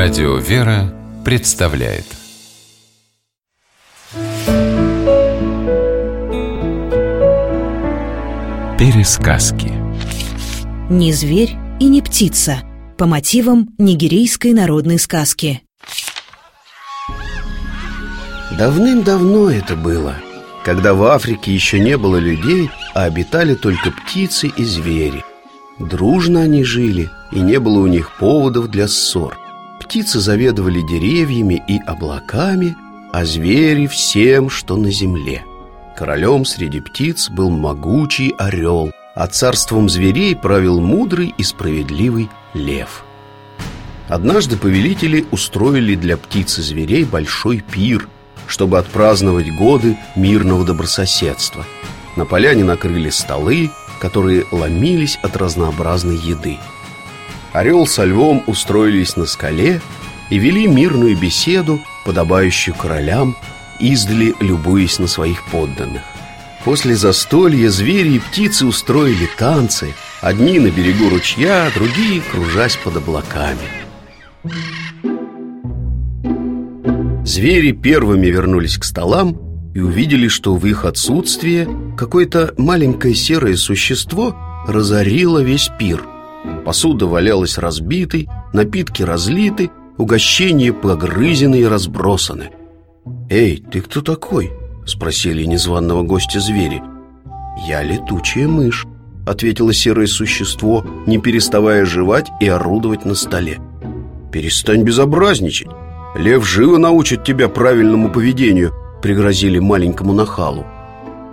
Радио «Вера» представляет. Пересказки. Не зверь и не птица По мотивам нигерийской народной сказки. Давным-давно это было Когда в Африке еще не было людей А обитали только птицы и звери. Дружно они жили И не было у них поводов для ссор Птицы заведовали деревьями и облаками А звери всем, что на земле. Королем среди птиц был могучий орел А царством зверей правил мудрый и справедливый лев. Однажды повелители устроили для птиц и зверей большой пир Чтобы отпраздновать годы мирного добрососедства. На поляне накрыли столы, которые ломились от разнообразной еды Орел со львом устроились на скале и вели мирную беседу, подобающую королям, издали любуясь на своих подданных. После застолья звери и птицы устроили танцы, одни на берегу ручья, другие кружась под облаками. Звери первыми вернулись к столам и увидели, что в их отсутствие какое-то маленькое серое существо разорило весь пир – Посуда валялась разбитой, напитки разлиты, угощения погрызены и разбросаны. «Эй, ты кто такой?» — спросили незваного гостя звери. «Я летучая мышь», — ответило серое существо, не переставая жевать и орудовать на столе. «Перестань безобразничать. Лев живо научит тебя правильному поведению», — пригрозили маленькому нахалу.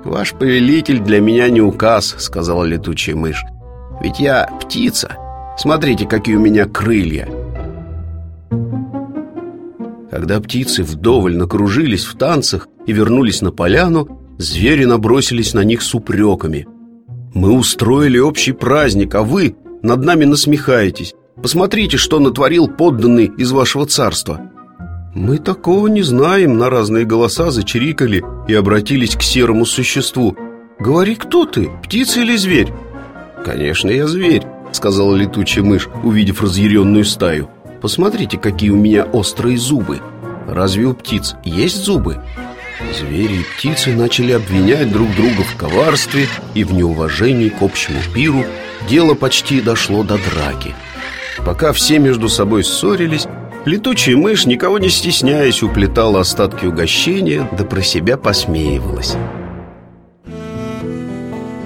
«Ваш повелитель для меня не указ», — сказала летучая мышь. Ведь я птица. Смотрите, какие у меня крылья. Когда птицы вдоволь накружились в танцах и вернулись на поляну, звери набросились на них с упреками. «Мы устроили общий праздник, а вы над нами насмехаетесь. Посмотрите, что натворил подданный из вашего царства». «Мы такого не знаем», — на разные голоса зачирикали и обратились к серому существу. «Говори, кто ты, птица или зверь?» «Конечно, я зверь», — сказала летучая мышь, увидев разъяренную стаю. «Посмотрите, какие у меня острые зубы. Разве у птиц есть зубы?» Звери и птицы начали обвинять друг друга в коварстве и в неуважении к общему пиру. Дело почти дошло до драки. Пока все между собой ссорились, летучая мышь, никого не стесняясь, уплетала остатки угощения, да про себя посмеивалась.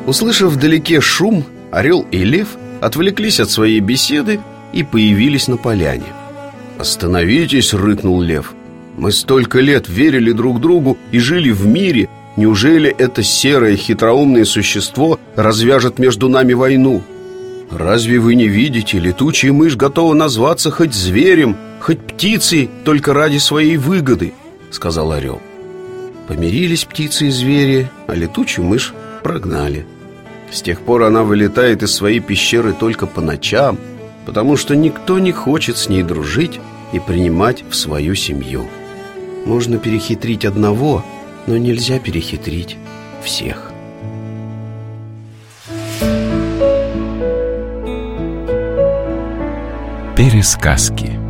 Услышав вдалеке шум, Орел и Лев отвлеклись от своей беседы и появились на поляне. «Остановитесь!» — рыкнул Лев. «Мы столько лет верили друг другу и жили в мире. Неужели это серое хитроумное существо развяжет между нами войну? Разве вы не видите, летучая мышь готова назваться хоть зверем, хоть птицей, только ради своей выгоды?» — сказал Орел. Помирились птицы и звери, а летучую мышь прогнали. С тех пор она вылетает из своей пещеры только по ночам, потому что никто не хочет с ней дружить и принимать в свою семью. Можно перехитрить одного, но нельзя перехитрить всех. Пересказки